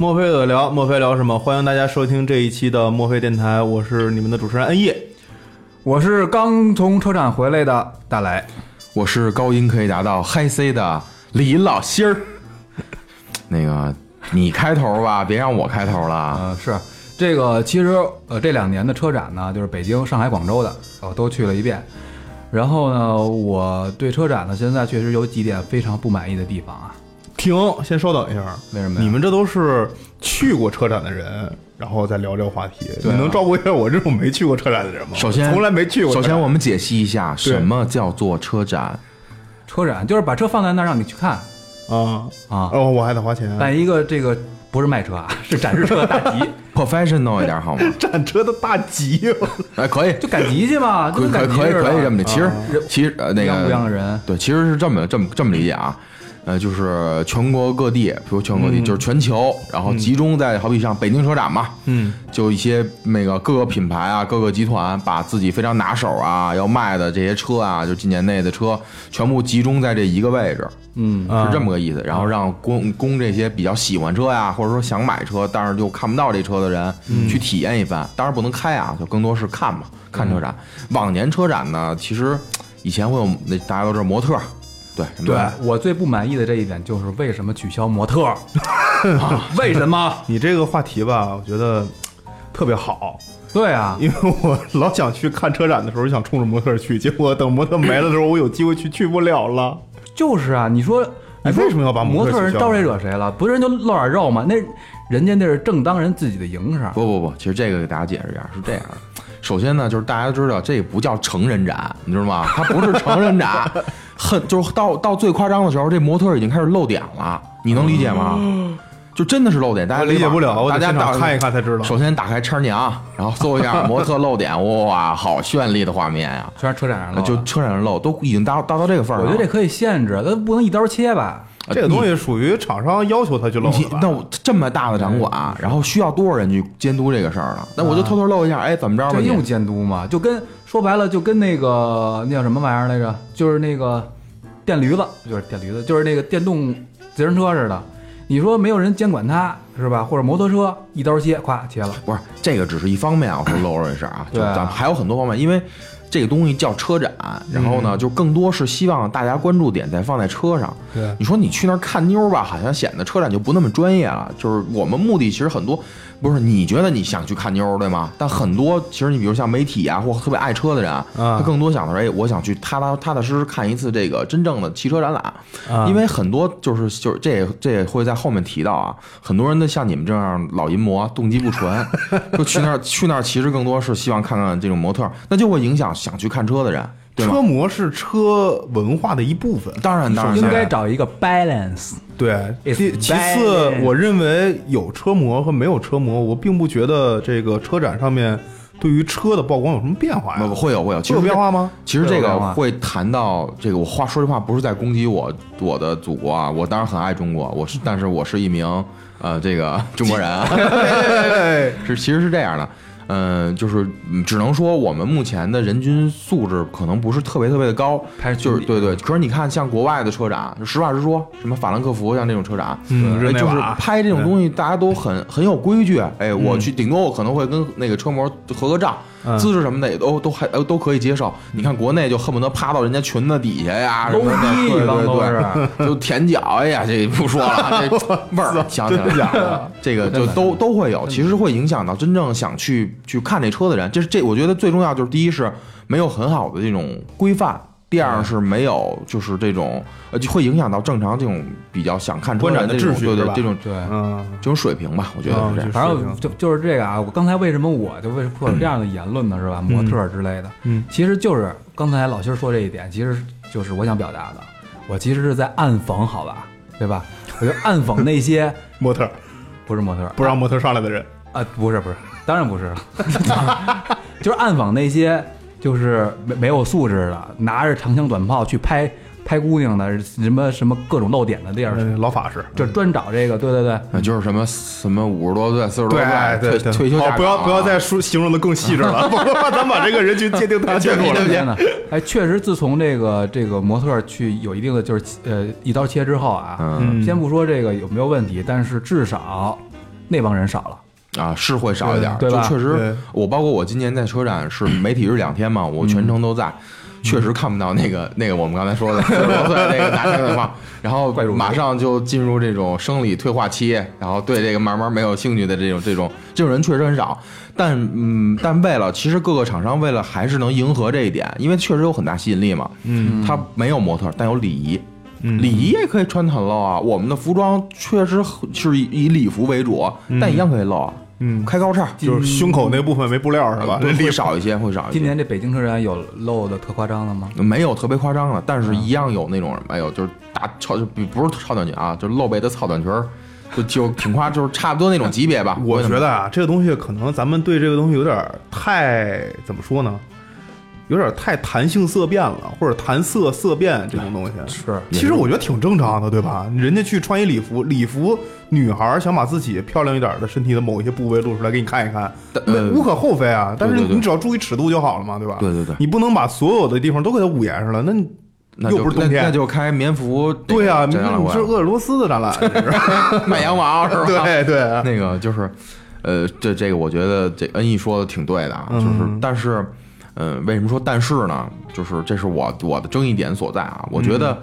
墨菲的聊，墨菲聊什么？欢迎大家收听这一期的墨菲电台，我是你们的主持人恩业，我是刚从车展回来的大来，我是高音可以达到嗨 C 的李老心儿。那个你开头吧，别让我开头了。嗯，是这个，其实呃这两年的车展呢，就是北京、上海、广州的，我都去了一遍。然后呢，我对车展呢，现在确实有几点非常不满意的地方啊。停，先稍等一下。为什么？你们这都是去过车展的人，然后再聊这个话题。你能照顾一下我这种没去过车展的人吗？首先，从来没去过。首先，我们解析一下什么叫做车展。车展就是把车放在那儿让你去看。啊啊！哦，我还得花钱。办一个这个不是卖车啊，是展示车的大集，professional 一点好吗？展车的大集，哎，可以，就赶集去嘛，可以可以可以这么理。其实其实那个不一样的人，对，其实是这么这么这么理解啊。呃，就是全国各地，比如全国各地，就是全球，然后集中在好比像北京车展嘛，嗯，就一些那个各个品牌啊，各个集团把自己非常拿手啊要卖的这些车啊，就今年内的车，全部集中在这一个位置，嗯，是这么个意思。然后让供供这些比较喜欢车呀，或者说想买车，但是就看不到这车的人去体验一番。当然不能开啊，就更多是看嘛，看车展。往年车展呢，其实以前会有那大家都知道模特。对对，我最不满意的这一点就是为什么取消模特？为什么？你这个话题吧，我觉得特别好。对啊，因为我老想去看车展的时候，想冲着模特去，结果等模特没了的时候，我有机会去，去不了了。就是啊，你说你为什么要把模特人招谁惹谁了？不是人就露点肉吗？那人家那是正当人自己的营生。不不不，其实这个给大家解释一下，是这样。首先呢，就是大家知道这不叫成人展，你知道吗？它不是成人展，很就是到到最夸张的时候，这模特已经开始露点了，你能理解吗？就真的是露点，大家理解不了，大家打看一看才知道。首先打开车娘，然后搜一下模特露点，哇，好绚丽的画面呀！全是车展上露，就车展上露，都已经达达到这个份儿了。我觉得这可以限制，它不能一刀切吧？这个东西属于厂商要求他去露那我这么大的展馆，然后需要多少人去监督这个事儿呢？那我就偷偷露一下，哎，怎么着？这用监督吗？就跟说白了，就跟那个那叫什么玩意儿来着？就是那个电驴子，就是电驴子，就是那个电动自行车似的。你说没有人监管它是吧？或者摩托车一刀切，咵切了。不是这个只是一方面啊，我说露这事儿啊，就咱们还有很多方面，因为。这个东西叫车展，然后呢，就更多是希望大家关注点再放在车上。对，你说你去那儿看妞吧，好像显得车展就不那么专业了。就是我们目的其实很多。不是你觉得你想去看妞对吗？但很多其实你比如像媒体啊，或特别爱车的人，他更多想的是，哎，我想去踏踏踏踏实实看一次这个真正的汽车展览。因为很多就是就是这这也会在后面提到啊，很多人的像你们这样老淫魔，动机不纯，就去那儿去那儿，其实更多是希望看看这种模特，那就会影响想去看车的人。车模是车文化的一部分，当然当然应该找一个 balance。对，其其次，我认为有车模和没有车模，我并不觉得这个车展上面对于车的曝光有什么变化呀？不会有会有，会有变化吗？其实这个会谈到这个，我话说这话不是在攻击我我的祖国啊，我当然很爱中国，我是，但是我是一名呃这个中国人啊，是其实是这样的。嗯，就是只能说我们目前的人均素质可能不是特别特别的高，就是对对。可是你看，像国外的车展，实话实说，什么法兰克福像这种车展，就是拍这种东西，大家都很很有规矩。哎，我去，顶多我可能会跟那个车模合个照。姿势什么的也都都还呃都可以接受。你看国内就恨不得趴到人家裙子底下呀，什么的，对对对，就舔脚。哎呀，这不说了，这味儿想起来，这个就都都会有。其实会影响到真正想去去看这车的人。这是这，我觉得最重要就是第一是没有很好的这种规范。第二是没有，就是这种呃，就会影响到正常这种比较想看观展的秩序，对对，这种对，嗯，这种水平吧，我觉得是这样。反正就就是这个啊，我刚才为什么我就为什么会有这样的言论呢？是吧？模特之类的，嗯，其实就是刚才老辛说这一点，其实就是我想表达的，我其实是在暗讽，好吧，对吧？我就暗讽那些 模特不是模特不让模特上来的人，啊，不是不是，当然不是了，就是暗讽那些就是没没有素质的，拿着长枪短炮去拍拍姑娘的，什么什么各种露点的地儿，嗯老法师。就专找这个，对对对，啊就是什么什么五十多岁、四十多岁退对对，好，退休下不要不要再说形容的更细致了，不然咱把这个人群界定太清楚了。天呐，哎，确实，自从这个这个模特去有一定的就是呃一刀切之后啊，嗯先不说这个有没有问题，但是至少那帮人少了。啊是会少一点就确实，我包括我今年在车展是媒体日两天嘛，我全程都在。确实看不到那个那个我们刚才说的四十多岁那个男生的话，然后马上就进入这种生理退化期，然后对这个慢慢没有兴趣的这种这种这种人确实很少。但嗯，但为了其实各个厂商为了还是能迎合这一点，因为确实有很大吸引力嘛。嗯，它没有模特，但有礼仪。嗯礼仪也可以穿得很露啊。我们的服装确实是以以礼服为主，但一样可以露啊。嗯，开高叉就是胸口那部分没布料是吧？会少一些，会少一些。今年这北京车展有露的特夸张的吗？没有特别夸张的，但是一样有那种没有，就是大超就不不是超短裙啊，就是露背的超短裙儿，就就挺夸，就是差不多那种级别吧。我觉得啊，这个东西可能咱们对这个东西有点太怎么说呢？有点太谈性色变了，或者谈色色变这种东西。是，其实我觉得挺正常的，对吧？人家去穿一礼服，礼服女孩儿想把自己漂亮一点的身体的某一些部位露出来给你看一看，无可厚非啊。但是你只要注意尺度就好了嘛，对吧？对对对你不能把所有的地方都给它捂严实了，那你又不是冬天那那就开棉服。对啊、你是鄂尔多斯的展览，卖羊毛是吧？对对，那个就是，呃，这这个我觉得这恩义说的挺对的啊，就是，嗯但是，嗯、为什么说但是呢？就是这是我我的争议点所在啊。我觉得，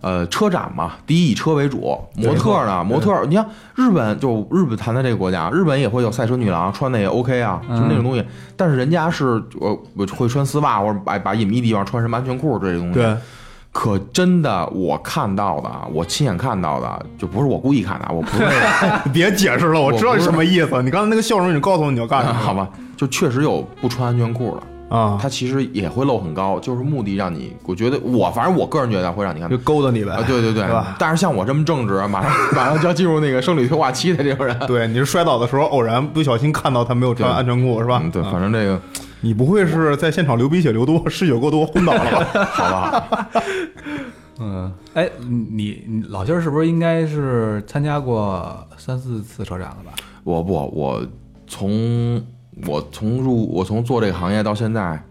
呃，车展嘛，第一以车为主，模特呢，模特，你看日本就日本谈的这个国家，日本也会有赛车女郎穿的也 OK 啊，就那种东西，但是人家是我会穿丝袜或者把把隐秘地方穿什么安全裤这些东西，对，可真的，我看到的，我亲眼看到的，就不是我故意看的，我不 别解释了，我知道你什么意思。你刚才那个笑容，你告诉我你要干什么？好吧，就确实有不穿安全裤的，啊，它其实也会露很高，就是目的让你，我觉得我反正我个人觉得会让你看就勾搭你呗。啊，对对对但是像我这么正直，马上马上就要进入那个生理退化期的这种人，对，你是摔倒的时候偶然不小心看到他没有穿对安全裤是吧？嗯，对，啊反正这个你不会是在现场流鼻血流多、失血过多昏倒了吧？好吧，嗯，哎，你你老辛儿是不是应该是参加过三四次车展了吧？我不我从我从入我从做这个行业到现在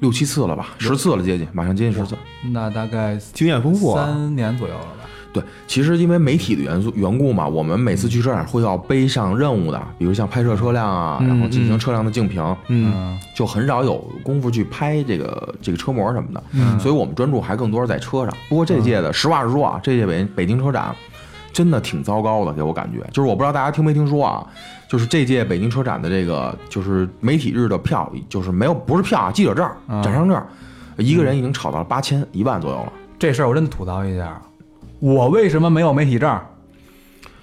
六七次了吧，十次了接近，马上接近十次。那大概经验丰富啊，三年左右了吧？对，其实因为媒体的元素缘故嘛，我们每次去车展会要背上任务的，比如像拍摄车辆啊，然后进行车辆的竞评，嗯，嗯。就很少有功夫去拍这个这个车模什么的，嗯。所以我们专注还更多是在车上。不过这届的，实话实说啊，这届北北京车展真的挺糟糕的，给我感觉，就是我不知道大家听没听说啊，就是这届北京车展的这个就是媒体日的票，就是没有不是票啊，记者证、嗯展商证，一个人已经炒到了八千一万左右了。这事儿我真的吐槽一下，我为什么没有媒体证？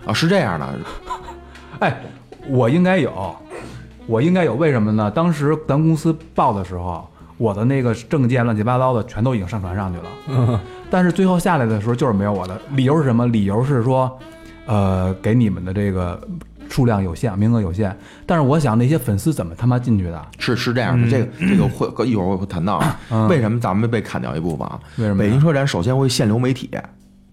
啊，是这样的，哎，我应该有，我应该有，为什么呢？当时咱公司报的时候，我的那个证件乱七八糟的全都已经上传上去了，嗯 但是最后下来的时候就是没有我的，理由是什么？理由是说，呃，给你们的这个数量有限，名额有限。但是我想那些粉丝怎么他妈进去的？是是这样的，嗯这个这个会一会儿我会谈到啊，嗯为什么咱们被砍掉一部分啊？为什么北京车展首先会限流媒体，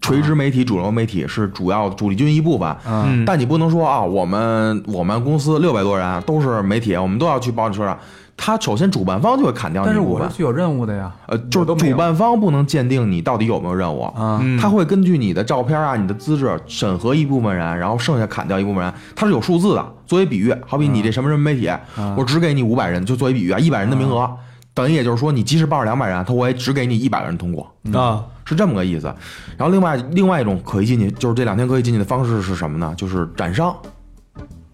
垂直媒体、主流媒体是主要主力军一部分。嗯但你不能说啊，我们我们公司六百多人都是媒体，我们都要去报你车展。他首先主办方就会砍掉你但是我是，具有任务的呀，呃，就是主办方不能鉴定你到底有没有任务。啊，嗯他会根据你的照片啊、你的资质审核一部分人，然后剩下砍掉一部分人，他是有数字的。作为比喻，好比你这什么什么媒体，我只给你五百人，就作为比喻啊，一百人的名额，等于也就是说你即使报了两百人，他我也只给你一百个人通过，啊，是这么个意思。然后另外另外一种可以进去，就是这两天可以进去的方式是什么呢？就是展商，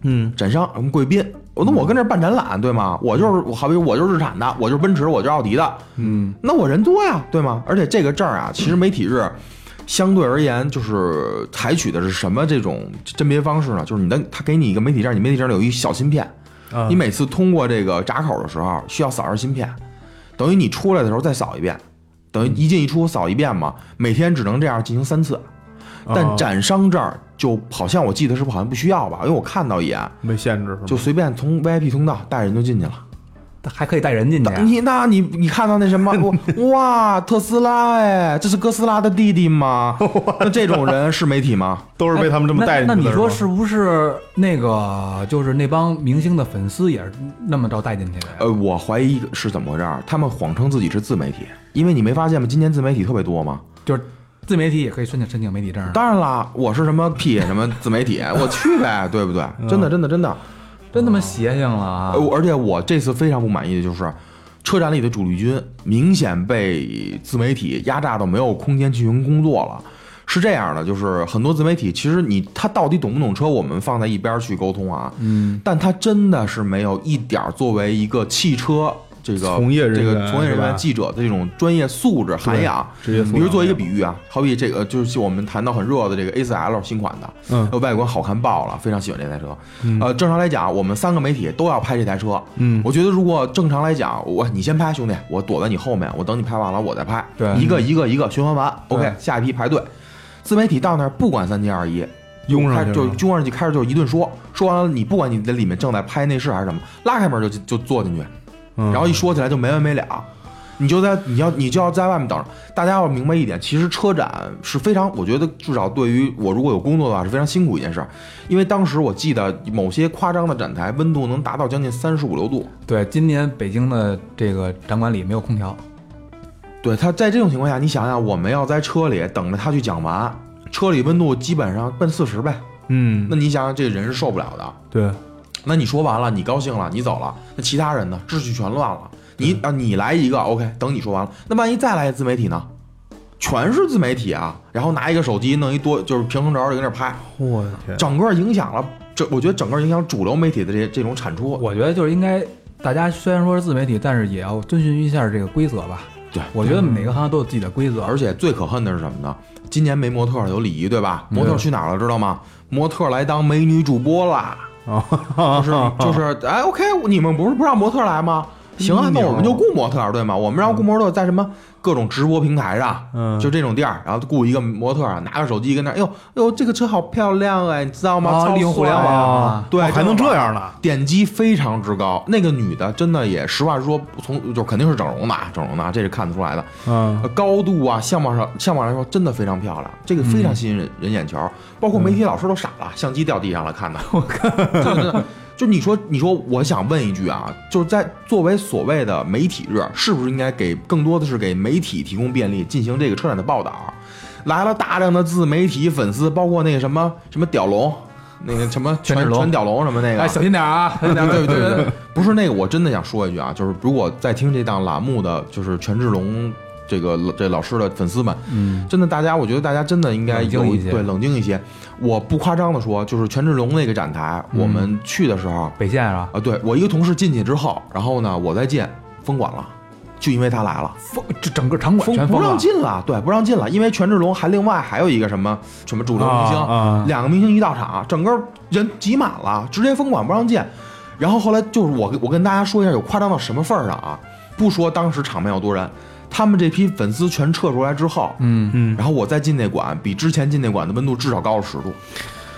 嗯展商，我们贵宾。我那我跟这儿办展览，对吗？我就是我，好比我就是日产的，我就是奔驰，我就是奥迪的，嗯那我人多呀，对吗？而且这个证儿啊，其实媒体日相对而言，就是采取的是什么这种甄别方式呢？就是你的他给你一个媒体证，你媒体证里有一小芯片，啊你每次通过这个闸口的时候需要扫着芯片。等于你出来的时候再扫一遍，等于一进一出扫一遍嘛，每天只能这样进行三次。但啊展商这儿就好像我记得是不是好像不需要吧？因为我看到一眼，没限制是吗？就随便从 VIP 通道带人就进去了。还可以带人进去。你那你你看到那什么，我哇，特斯拉哎，这是哥斯拉的弟弟吗？那这种人是媒体吗？都是被他们这么带进去的。那那你说是是不是那个就是那帮明星的粉丝也是那么着带进去的？呃，我怀疑是怎么回事儿？他们谎称自己是自媒体，因为你没发现吗？今年自媒体特别多吗？就是自媒体也可以申请申请媒体证。当然啦，我是什么屁什么自媒体，我去呗，对不对？真的，真的，真的。真他妈邪性了啊！呃，而且我这次非常不满意的就是，车展里的主力军明显被自媒体压榨到没有空间进行工作了。是这样的，就是很多自媒体，其实你他到底懂不懂车，我们放在一边儿去沟通啊。嗯，但他真的是没有一点儿作为一个汽车这个从业人这个从业人吧员记者的这种专业素质涵养。比如做一个比喻啊，好比这个就是我们谈到很热的这个 A4L 新款的，嗯呃，外观好看爆了，非常喜欢这台车。呃，正常来讲，我们三个媒体都要拍这台车。嗯我觉得如果正常来讲，我你先拍，兄弟，我躲在你后面，我等你拍完了我再拍。对一个一个一个循环完，OK，下一批排队。自媒体到那儿不管三七二十一，拥上去了拥上去，开始就一顿说，说完了你不管你在里面正在拍内饰还是什么，拉开门就就坐进去，嗯然后一说起来就没完没了。你就在你要你就要在外面等着。大家要明白一点，其实车展是非常，我觉得至少对于我如果有工作的话是非常辛苦一件事儿，因为当时我记得某些夸张的展台温度能达到将近三十五六度。对，今年北京的这个展馆里没有空调，对他在这种情况下，你想想，我们要在车里等着他去讲完，车里温度基本上奔四十呗，嗯那，你想想，这人是受不了的。对，那你说完了，你高兴了，你走了，那其他人呢？秩序全乱了。你啊，你来一个 OK，等你说完了，那万一再来一自媒体呢？全是自媒体啊，然后拿一个手机弄一多就是平衡轴就跟那儿拍，我的天，整个影响了这，我觉得整个影响主流媒体的这这种产出。我觉得就是应该大家虽然说是自媒体，但是也要遵循一下这个规则吧。对，我觉得每个行业都有自己的规则，而且最可恨的是什么呢？今年没模特有礼仪，对吧？模特去哪儿了，知道吗？模特来当美女主播啦，啊，就是就是，哎，OK，你们不是不让模特来吗？行啊，那我们就雇模特儿，对吗？我们让雇模特在什么各种直播平台上，嗯就这种店儿，然后雇一个模特儿，拿个手机跟那儿，哎呦哎呦，这个车好漂亮哎，你知道吗？利用互联网对，哦还能这样呢？点击非常之高。那个女的真的也，实话实说，从就肯定是整容的，啊，整容的啊，这是看得出来的。嗯呃高度啊，相貌上相貌来说真的非常漂亮，这个非常吸引人人眼球。包括媒体老师都傻了，相机掉地上了，看的。我看，真的真的。就你说，你说，我想问一句啊，就是在作为所谓的媒体日，是不是应该给更多的是给媒体提供便利，进行这个车展的报道？来了大量的自媒体粉丝，包括那个什么什么屌龙，那个什么全全屌龙什么那个，哎，小心点啊！小心点儿对对对对，不是那个，我真的想说一句啊，就是如果在听这档栏目的，就是权志龙这个这老师的粉丝们，嗯，真的大家，我觉得大家真的应该有冷静一些对冷静一些。我不夸张的说，就是权志龙那个展台，嗯我们去的时候北线是吧？啊，对我一个同事进去之后，然后呢，我再进封馆了，就因为他来了。封这整个场馆封不让。进了，对，不让进了，因为权志龙还另外还有一个什么什么主流明星，啊啊两个明星一到场，整个人挤满了，直接封馆不让进。然后后来就是我我跟大家说一下，有夸张到什么份儿上啊？不说当时场面有多人，他们这批粉丝全撤出来之后，嗯，嗯，然后我再进那馆，比之前进那馆的温度至少高了十度。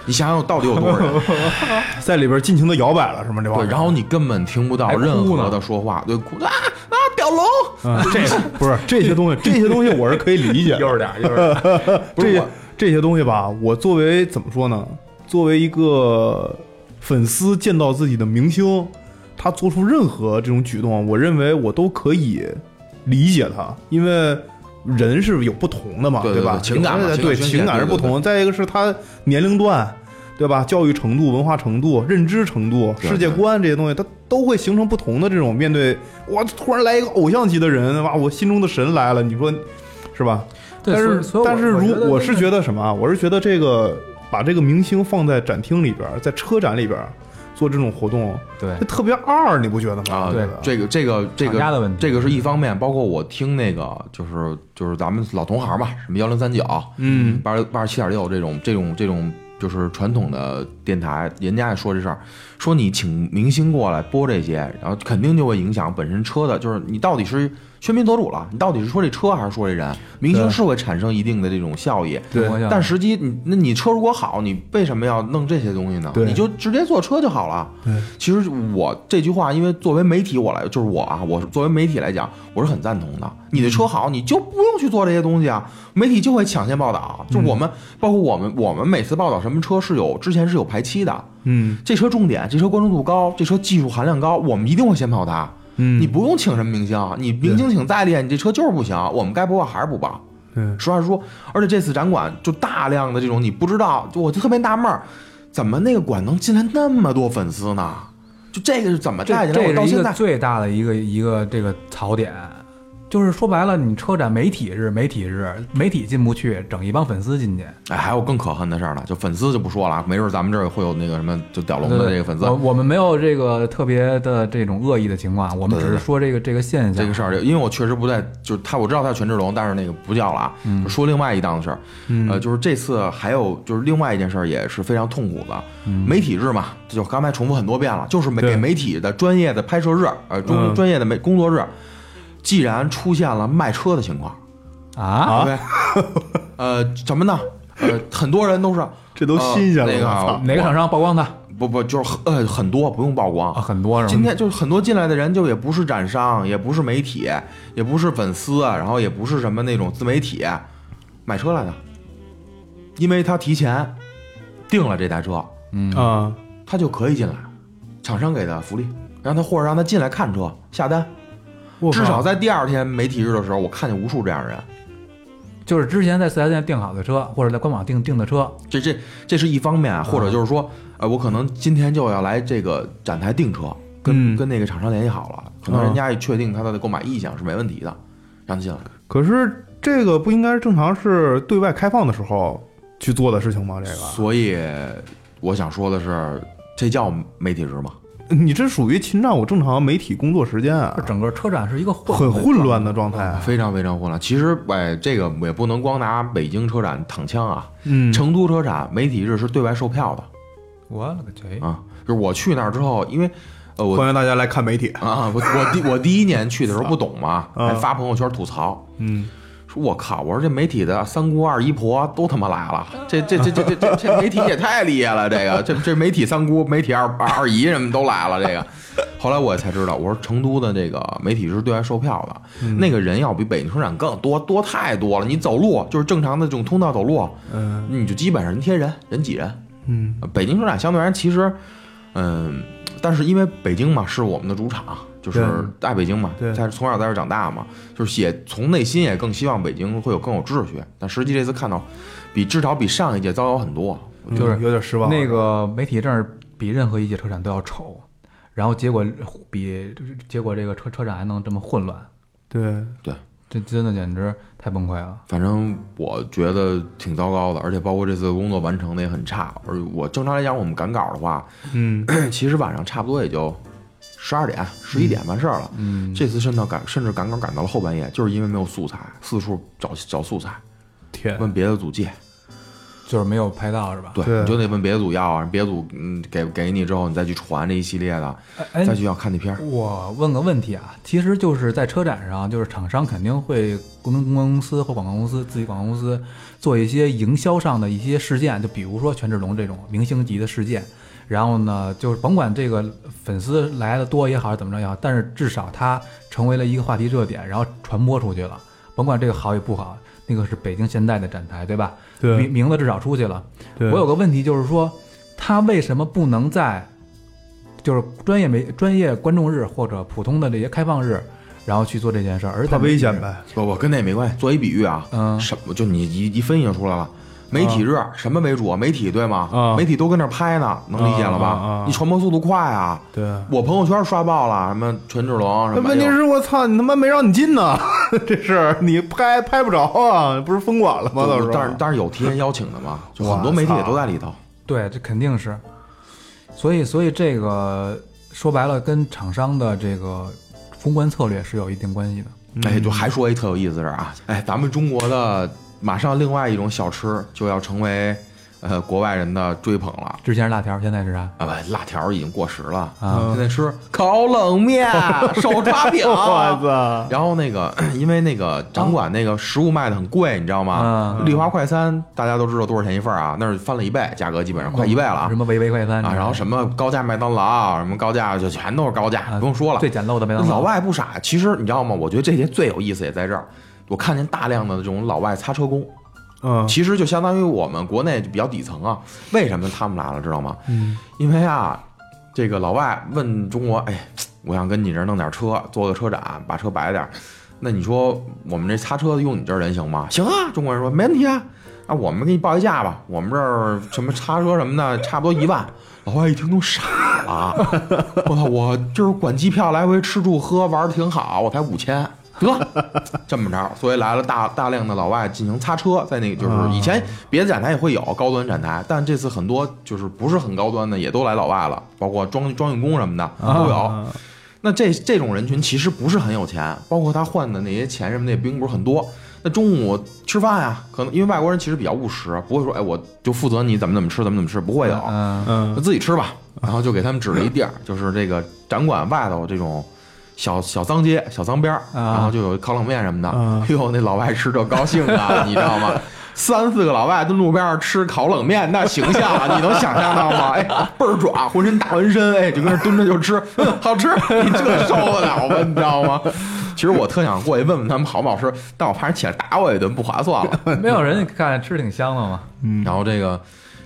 你想想到底有多少人？在里边尽情的摇摆了，是吗？这帮对，然后你根本听不到任何的说话，对，哭啊啊，屌龙，嗯，这不是这些东西，这些东西我是可以理解的。悠着点儿，悠着点儿。不是我这些这些东西吧，我作为怎么说呢？作为一个粉丝，见到自己的明星，他做出任何这种举动，我认为我都可以理解他，因为人是有不同的嘛，吧？对对对情感对情感是不同的。再一个是他年龄段。对吧？教育程度、文化程度、认知程度、世界观这些东西，他都会形成不同的这种面对。哇，突然来一个偶像级的人，哇，我心中的神来了，你说是吧？但是但是如我是觉得什么啊？我是觉得这个把这个明星放在展厅里边，在车展里边儿做这种活动，对。就特别二，你不觉得吗？啊，对，这个这个这个厂家的问题。这个是一方面，包括我听那个就是就是咱们老同行吧，什么幺零三九、嗯。八十八十七点六这种这种这种就是传统的电台，人家也说这事儿，说你请明星过来播这些，然后肯定就会影响本身车的，就是你到底是喧宾夺主了。你到底是说这车还是说这人？明星是会产生一定的这种效益，对但实际你那你车如果好，你为什么要弄这些东西呢？你就直接坐车就好了。对，其实我这句话，因为作为媒体我来，就是我啊，我作为媒体来讲，我是很赞同的。你的车好，你就不用去做这些东西啊，媒体就会抢先报道。就我们，包括我们，我们每次报道什么车是有之前是有排期的，嗯这车重点，这车关注度高，这车技术含量高，我们一定会先跑它。嗯，你不用请什么明星，你明星请再厉害，你这车就是不行，我们该不报还是不报。嗯实话实说，而且这次展馆就大量的这种你不知道，就我就特别纳闷儿，怎么那个馆能进来那么多粉丝呢？就这个是怎么带进来？我到现在最大的一个一个这个槽点，就是说白了，你车展媒体日，媒体日，媒体进不去，整一帮粉丝进去。哎，还有更可恨的事儿呢，就粉丝就不说了，没准咱们这儿会有那个什么就屌龙的这个粉丝我。我们没有这个特别的这种恶意的情况，我们只是说这个这个现象。这个事儿，因为我确实不在，就是他，我知道他有权志龙，但是那个不叫了啊。就说另外一档子事儿，呃，就是这次还有就是另外一件事儿也是非常痛苦的，媒体日嘛，就刚才重复很多遍了，就是给媒体的专业的拍摄日，呃，专嗯专业的媒工作日，既然出现了卖车的情况啊，，OK，呃，什么呢？呃，很多人都是这都新鲜了，呃那个哪个厂商曝光的？不不就是很呃很多不用曝光。啊？很多是吗？今天就是很多进来的人，就也不是展商，也不是媒体，也不是粉丝，然后也不是什么那种自媒体，买车来的，因为他提前订了这台车，嗯。啊，他就可以进来，厂商给的福利，让他或者让他进来看车下单，至少在第二天媒体日的时候，我看见无数这样的人，就是之前在四 S 店订好的车，或者在官网订订的车，这这这是一方面啊，或者就是说，呃，我可能今天就要来这个展台订车，跟、嗯跟那个厂商联系好了，可能嗯人家也确定他的购买意向是没问题的，让他进来。可是这个不应该是正常是对外开放的时候去做的事情吗？这个所以我想说的是，这叫媒体日吗？你这属于侵占我正常媒体工作时间啊这，整个车展是一个混很混乱的状态。啊非常非常混乱。其实，哎，这个也不能光拿北京车展躺枪啊。嗯，成都车展媒体日是对外售票的我勒个去！啊，就是我去那儿之后，因为呃我欢迎大家来看媒体。啊我我第我第一年去的时候不懂嘛，啊还发朋友圈吐槽。嗯，说我靠！我说这媒体的三姑二姨婆都他妈来了，这这这这这这这媒体也太厉害了！这个这这媒体三姑、媒体二二二姨什么都来了。这个，后来我才知道，我说成都的这个媒体是对外售票的，那个人要比北京车展更多，多太多了。你走路就是正常的这种通道走路，嗯你就基本上人贴人，人挤人。嗯呃北京车展相对而言，其实，嗯，但是因为北京嘛是我们的主场，就是爱北京嘛，对在从小在这儿长大嘛，就是也从内心也更希望北京会有更有秩序。但实际这次看到，比至少比上一届糟糕很多。就是嗯有点失望。那个媒体证比任何一届车展都要丑，然后结果比结果这个车车展还能这么混乱，对对，这真的简直太崩溃了。反正我觉得挺糟糕的，而且包括这次工作完成的也很差。而我正常来讲，我们赶稿的话，嗯 其实晚上差不多也就十二点、十一点完事儿了。嗯，这次甚至赶甚至赶稿赶到了后半夜，就是因为没有素材，四处找找素材，天，问别的组借。就是没有拍到是吧？对，对你就得问别的组要啊，别的组嗯给给你之后，你再去传这一系列的，哎再去要看那片儿。我问个问题啊，其实就是在车展上，就是厂商肯定会跟公关公司或广告公司、自己广告公司做一些营销上的一些事件，就比如说权志龙这种明星级的事件。然后呢，就是甭管这个粉丝来的多也好，怎么着也好，但是至少它成为了一个话题热点，然后传播出去了。甭管这个好与不好，那个是北京现代的展台，对吧？名对名名字至少出去了。对，我有个问题就是说，他为什么不能在就是专业媒专业观众日或者普通的这些开放日，然后去做这件事儿？而在怕危险。呗。不不，跟那也没关系。做一比喻啊，嗯什么就你一一分析就出来了。媒体日什么为主啊？媒体对吗？啊媒体都跟那拍呢，能理解了吧？啊啊啊你传播速度快啊！对，我朋友圈刷爆了，什么权志龙什么。问题是我操，你他妈没让你进呢，这是你拍拍不着啊，不是封馆了吗？到时候，但是但是有提前邀请的嘛，就很多媒体也都在里头。对，这肯定是。所以，所以这个说白了，跟厂商的这个公关策略是有一定关系的。嗯哎，就还说一特有意思的事儿啊！哎，咱们中国的马上另外一种小吃就要成为呃国外人的追捧了。之前是辣条，现在是啥啊不，辣条已经过时了啊现在吃烤冷面、手抓饼。我操！然后那个，因为那个掌管那个食物卖的很贵，你知道吗？嗯丽华快餐大家都知道多少钱一份啊？那是翻了一倍，价格基本上快一倍了啊什！么维维快餐啊，然后什么高价麦当劳，什么高价就全都是高价，不用说了。最简陋的麦当劳老外不傻，其实你知道吗？我觉得这些最有意思也在这儿。我看见大量的这种老外擦车工，嗯其实就相当于我们国内比较底层啊。为什么他们来了，知道吗？嗯因为啊，这个老外问中国，哎，我想跟你这儿弄点车，做个车展，把车摆点儿。那你说我们这擦车的用你这儿人行吗？行啊，中国人说没问题啊。啊，我们给你报一价吧，我们这儿什么擦车什么的，差不多一万。老外一听都傻了，我操！我就是管机票来回吃住喝玩的挺好，我才五千，得这么着，所以来了大大量的老外进行擦车，在那个就是以前别的展台也会有高端展台，但这次很多就是不是很高端的也都来老外了，包括装装运工什么的都有。啊那这这种人群其实不是很有钱，包括他换的那些钱什么的也并不是很多。那中午吃饭呀，可能因为外国人其实比较务实，不会说哎我就负责你怎么怎么吃怎么怎么吃，不会有。嗯自己吃吧。然后就给他们指了一地儿，就是这个展馆外头这种小小脏街、小脏边儿，啊然后就有烤冷面什么的。啊 哎呦，那老外吃着高兴啊，你知道吗？三四个老外蹲路边吃烤冷面，那形象啊，你能想象到吗？哎，倍儿壮，浑身大纹身，哎，就跟那蹲着就吃，嗯好吃，你这受得了吗？你知道吗？其实我特想过去问问他们好不好吃，但我怕人起来打我一顿，不划算了。没有人看吃挺香的嘛。嗯然后这个，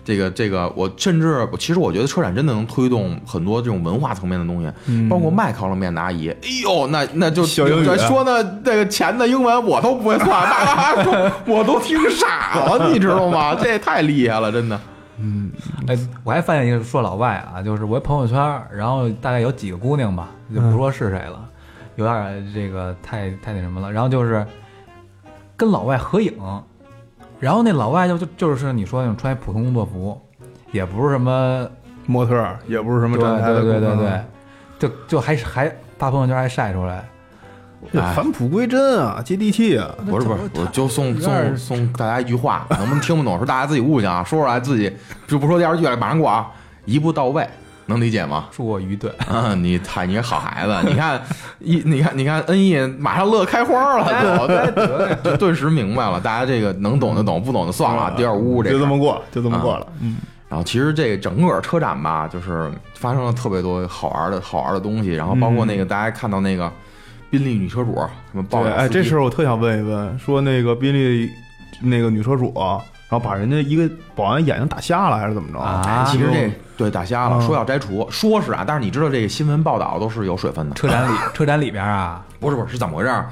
这个，这个，我甚至其实我觉得车展真的能推动很多这种文化层面的东西，嗯包括卖烤冷面的阿姨，哎呦，那那就小英语说的这个钱的英文我都不会算，我都听傻了，你知道吗？这也太厉害了，真的。嗯哎，我还发现一个说老外啊，就是我朋友圈，然后大概有几个姑娘吧，就不说是谁了，有点这个太太那什么了。然后就是跟老外合影，然后那老外就就就是你说那种穿一普通工作服，也不是什么模特也不是什么对展台的对对对对，就就还还发朋友圈还晒出来，返璞归真啊，接地气啊。不是不是，我就送送送大家一句话，能不能听不懂？说大家自己悟去啊，说出来自己就不说电视剧了，马上过啊，一步到位，能理解吗？恕我愚钝。啊，你太你是好孩子，你看一你看你看恩义马上乐开花了，就就 顿时明白了，大家这个能懂就懂，不懂就算了，第二屋这就这么过，就这么过了。嗯，然后其实这个整个车展吧，就是发生了特别多好玩的好玩的东西，然后包括那个大家看到那个宾利女车主什么抱对，哎，怨司机这事儿我特想问一问，说那个宾利那个女车主，然后把人家一个保安眼睛打瞎了，还是怎么着？啊其实这对打瞎了，啊说要摘除，说是啊，但是你知道这个新闻报道都是有水分的，车展里车展里边啊，不是不是是怎么回事？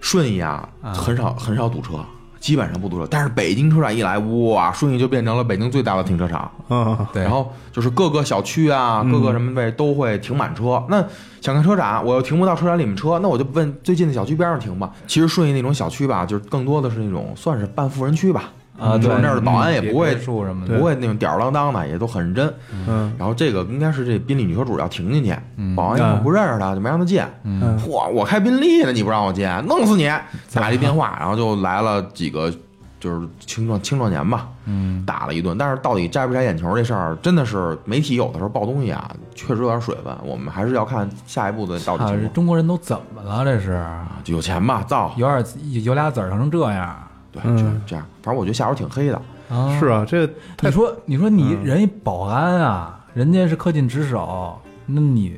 顺义啊，啊很少很少堵车，基本上不堵车。但是北京车展一来，哇，顺义就变成了北京最大的停车场。嗯，对，然后就是各个小区啊，各个什么位都会停满车。那想看车展，我又停不到车展里面车，那我就问最近的小区边上停吧。其实顺义那种小区吧，就是更多的是那种算是半富人区吧。啊，就是那儿的保安也不会什么的，不会那种吊儿郎当的，也都很认真。嗯然后这个应该是这宾利女车主要停进去，嗯保安一看不认识他，就没让他进。嗯嚯，我开宾利呢，你不让我进，弄死你！打了一电话，然后就来了几个，就是青壮青壮年吧，嗯，打了一顿。但是到底摘不摘眼球这事儿，真的是媒体有的时候报东西啊，确实有点水分。我们还是要看下一步的到底。中国人都怎么了？这是有钱吧，造，有点有俩子儿成这样对，就这这样。反正我觉得下手挺黑的。啊？是啊，这你说你说你嗯人一保安啊，人家是恪尽职守，那你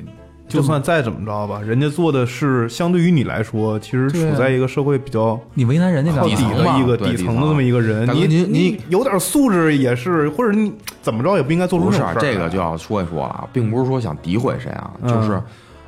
就算再怎么着吧，人家做的是相对于你来说，其实对啊处在一个社会比较你为难人家干靠底嘛底层嘛的一个对底层的这么一个人，大哥你您您你有点素质也是，或者你怎么着也不应该做出不是种事儿来这个就要说一说了啊，并不是说想诋毁谁啊，嗯就是，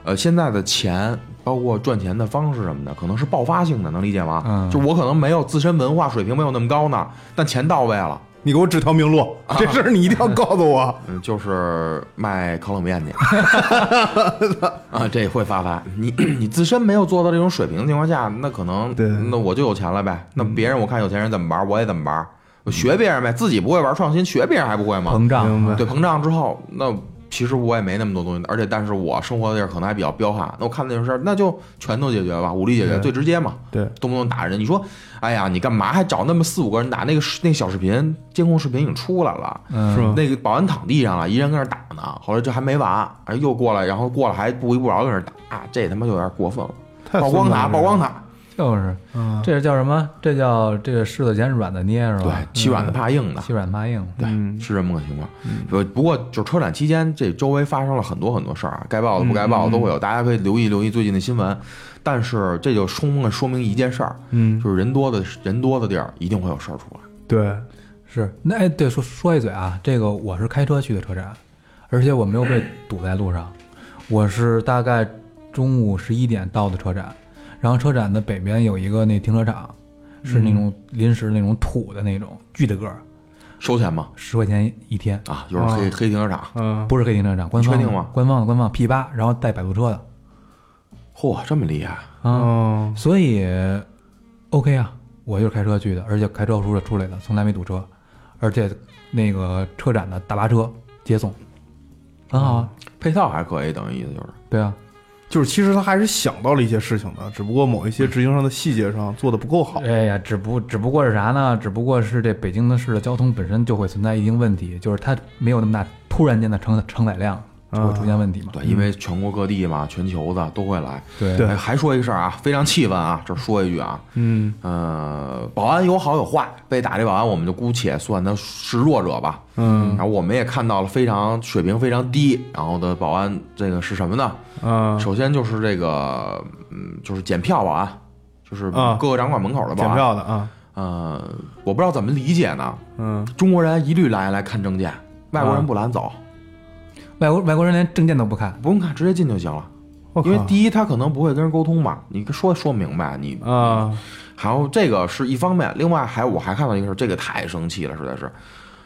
呃，现在的钱，包括赚钱的方式什么的，可能是爆发性的，能理解吗？嗯就我可能没有自身文化水平没有那么高呢，但钱到位了，你给我指条明路，这事儿你一定要告诉我。嗯，就是卖烤冷面去，啊，这会发财。你 你自身没有做到这种水平的情况下，那可能对那我就有钱了呗。那别人我看有钱人怎么玩，我也怎么玩，我学别人呗，自己不会玩创新，学别人还不会吗？膨胀对，膨胀之后，那其实我也没那么多东西，而且但是我生活的地儿可能还比较彪悍，那我看那种事儿，那就拳头解决吧，武力解决最直接嘛，对，动不动打人，你说，哎呀，你干嘛还找那么四五个人打？那个视那个小视频监控视频已经出来了。嗯，是吗那个保安躺地上了，一人跟那儿打呢。后来这还没完，哎又过来，然后过来还不依不饶跟那儿打，这他妈就有点过分了。曝光他，曝光他，他，就是嗯，这叫什么？这叫这个柿子捡软的捏是吧对吧？，欺软的怕硬的，欺软怕硬。对，嗯是这么个情况。不不过就是车展期间，这周围发生了很多很多事儿啊，该报的不该报的都会有，大家可以留意留意最近的新闻。但是这就充分说明一件事儿，嗯，就是人多的人多的地儿一定会有事儿出来。对，是，那哎，对，说说一嘴啊，这个我是开车去的车展，而且我没有被堵在路上，我是大概中午十一点到的车展，然后车展的北边有一个那停车场，是那种临时那种土的那种，巨的个儿，收钱吗？十块钱一天，啊，就是黑、哦黑停车场。嗯，不是黑停车场，官方的确定吗？官方的官方 P 八，然后带摆渡车的。嚯，这么厉害！啊，哦，所以 OK 啊，我就是开车去的，而且开车出来出来的，从来没堵车，而且那个车展的大巴车接送，很好啊。配套还可以，等于意思就是。对啊，就是其实他还是想到了一些事情的，只不过某一些执行上的细节上做的不够好。哎呀，只不只不过是啥呢？只不过是这北京的市的交通本身就会存在一定问题，就是它没有那么大突然间的承承载量就会出现问题嘛。对，因为全国各地嘛，全球的都会来。对还说一个事儿啊，非常气愤啊！这说一句啊，嗯呃，保安有好有坏，被打这保安我们就姑且算他是弱者吧。嗯然后我们也看到了非常水平非常低，然后的保安这个是什么呢？啊，首先就是这个，嗯，就是检票保安，就是啊各个展馆门口的保检安。票的啊，呃，我不知道怎么理解呢。嗯中国人一律拦下来看证件，外国人不拦走，外国外国人连证件都不看，不用看，直接进就行了。因为第一，他可能不会跟人沟通嘛，你说说明白，你啊，还有这个是一方面，另外还我还看到一个事儿，这个太生气了，实在是。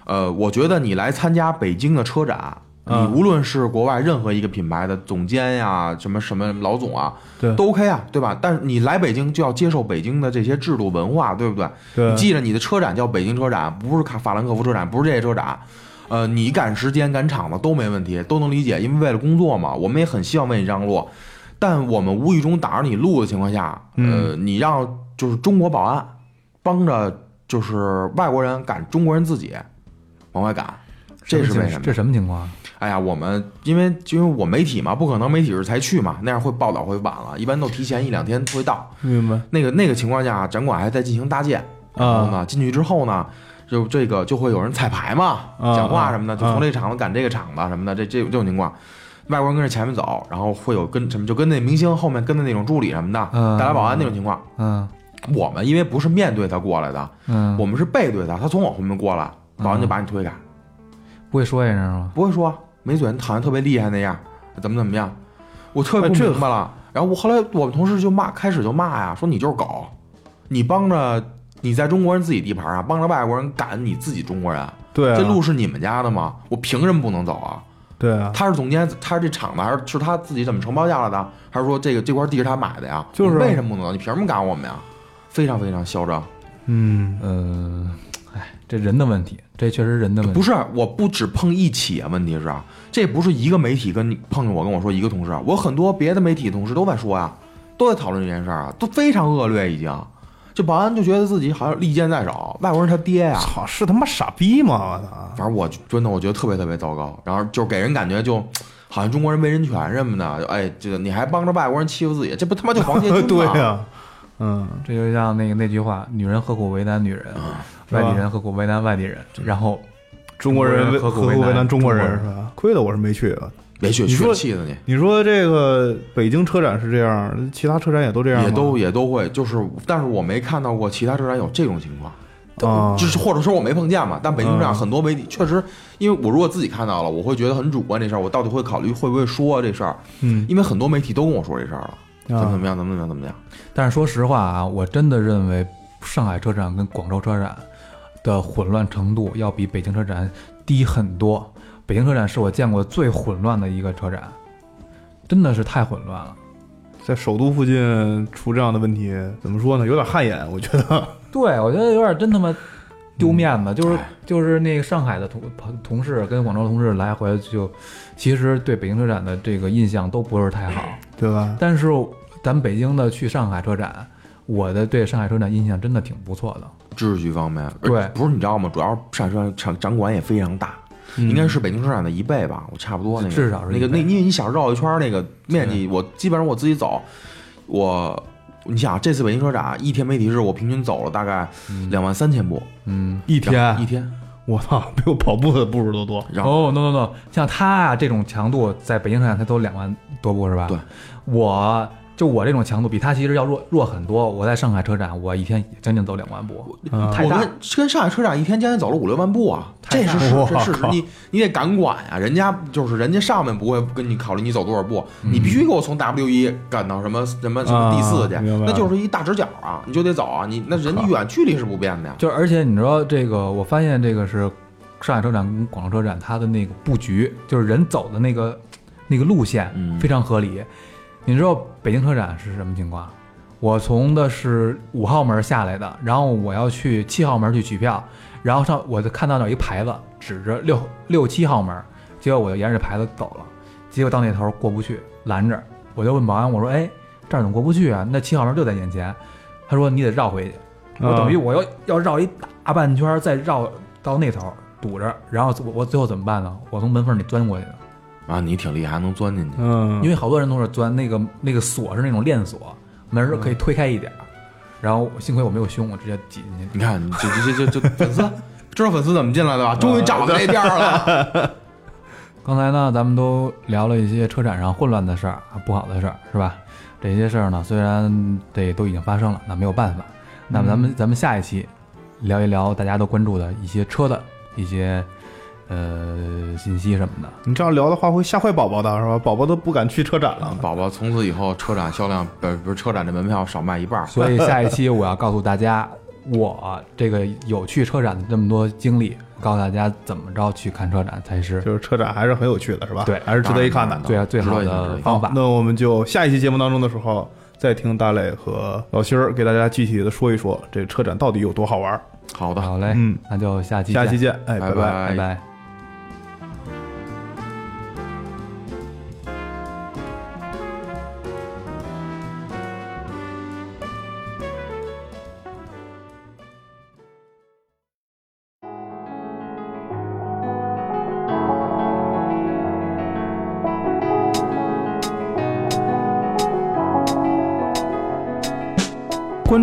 呃，我觉得你来参加北京的车展，你嗯无论是国外任何一个品牌的总监呀，什么什么老总啊，对都 OK 啊，对吧？但是你来北京就要接受北京的这些制度文化，对不对？对你记着，你的车展叫北京车展，不是卡法兰克福车展，不是这些车展。呃，你赶时间赶场子都没问题，都能理解，因为为了工作嘛，我们也很希望为你让路。但我们无意中挡着你路的情况下，呃，你让就是中国保安帮着就是外国人赶中国人自己往外赶，这是为什么？这什么情况？哎呀，我们因为因为我媒体嘛，不可能媒体是才去嘛，那样会报道会晚了，一般都提前一两天会到。明白那个那个情况下，展馆还在进行搭建，然后呢，进去之后呢，就这个就会有人彩排嘛，啊讲话什么的，就啊从这场子赶这个场子什么的，这这这种情况。外国人跟着前面走，然后会有跟什么，就跟那明星后面跟的那种助理什么的，嗯带来保安那种情况。嗯我们因为不是面对他过来的，嗯，我们是背对他，他从我后面过来，保安就把你推开，不会说一声吗？不会说没嘴，好像特别厉害那样，怎么怎么样，我特别不明白了。然后我后来我们同事就骂，开始就骂呀，说你就是狗，你帮着你在中国人自己地盘啊，帮着外国人赶你自己中国人，对啊，这路是你们家的吗？我凭什么不能走啊？对啊，他是总监，他是这厂子还是是他自己怎么承包下来的？还是说这个这块地是他买的呀？就是为什么不能走？你凭什么赶我们呀？非常非常嚣张。嗯呃，哎，这人的问题，这确实人的问题。不是，我不只碰一起啊，问题是啊，这不是一个媒体跟你碰见我跟我说一个同事，我很多别的媒体同事都在说呀，都在讨论这件事儿啊，都非常恶劣已经。这保安就觉得自己好像利剑在手，外国人他爹呀，操，是他妈傻逼吗？我操！反正我真的我觉得特别特别糟糕，然后就给人感觉就好像中国人没人权什么的，哎，这个你还帮着外国人欺负自己，这不他妈就黄对巾 军吗？呀，嗯，这就像那个那句话：“女人何苦为难女人，外地人何苦为难外地人。”然后中国人何苦为难中国人中国是吧？亏得我是没去啊。别去，你说血气的你。你说这个北京车展是这样，其他车展也都这样吗？也都也都会，就是，但是我没看到过其他车展有这种情况。啊，就是或者说我没碰见嘛，但北京这样嗯很多媒体确实，因为我如果自己看到了，我会觉得很主观这事儿，我到底会考虑会不会说这事儿，嗯因为很多媒体都跟我说这事儿了，怎么怎啊么样，怎么怎么样，怎么样，但是说实话啊，我真的认为上海车展跟广州车展的混乱程度要比北京车展低很多。北京车展是我见过最混乱的一个车展，真的是太混乱了。在首都附近出这样的问题，怎么说呢？有点汗颜，我觉得。对，我觉得有点真他妈丢面子，就是就是那个上海的同朋同事跟广州同事来回就，其实对北京车展的这个印象都不是太好。对吧？但是咱们北京的去上海车展，我的对上海车展印象真的挺不错的。秩序方面，对不是你知道吗？主要是上海车展场展馆也非常大，应该是北京车展的一倍吧，我差不多那个，至少是那个那，因为你想绕一圈那个面积，我基本上我自己走，我你想这次北京车展一天媒体日，我平均走了大概两万三千步嗯，一天一，天，我操，比我跑步的步数都多。然。后哦、no no no，像他啊这种强度，在北京车展他走两万多步是吧？对，我就我这种强度比他其实要弱弱很多。我在上海车展，我一天将近走两万步，啊太大我跟跟上海车展一天将近走了五六万步啊，这是事实，你你得敢管呀、人家就是人家上面不会跟你考虑你走多少步，你必须给我从 W 一赶到什么什么什么第四去，啊那就是一大直角啊，你就得走啊，你那人家远距离是不变的呀。就而且你知道这个，我发现这个是上海车展跟广州车展它的那个布局，就是人走的那个那个路线嗯非常合理。你知道北京车展是什么情况？我从的是五号门下来的，然后我要去七号门去取票，然后上我就看到那有一牌子指着六六七号门，结果我就沿着牌子走了，结果到那头过不去，拦着，我就问保安我说：“哎，这儿怎么过不去啊？那七号门就在眼前。”他说：“你得绕回去。”我等于我要要绕一大半圈，再绕到那头堵着，然后我我最后怎么办呢？我从门缝里钻过去的，啊，你挺厉害，还能钻进去。嗯，因为好多人都是钻那个那个锁是那种链锁，门儿可以推开一点儿，然后幸亏我没有胸，我直接挤进去。你看，这这这这这粉丝知道粉丝怎么进来的吧？终于找到那地儿了。刚才呢，咱们都聊了一些车展上混乱的事儿啊，不好的事儿，是吧？这些事儿呢，虽然这都已经发生了，那没有办法。那么咱们、咱们下一期聊一聊大家都关注的一些车的一些呃信息什么的。你这样聊的话会吓坏宝宝的是吧？宝宝都不敢去车展了。宝宝从此以后车展销量，不是不是车展的门票少卖一半儿。所以下一期我要告诉大家，我这个有去车展的这么多经历，告诉大家怎么着去看车展才是就是车展还是很有趣的，是吧？对还是值得一看的。对啊最最好的方法。那我们就下一期节目当中的时候，再听大磊和老辛儿给大家具体的说一说这车展到底有多好玩儿。好的，好嘞，嗯，那就下期见下期见，哎，拜拜拜拜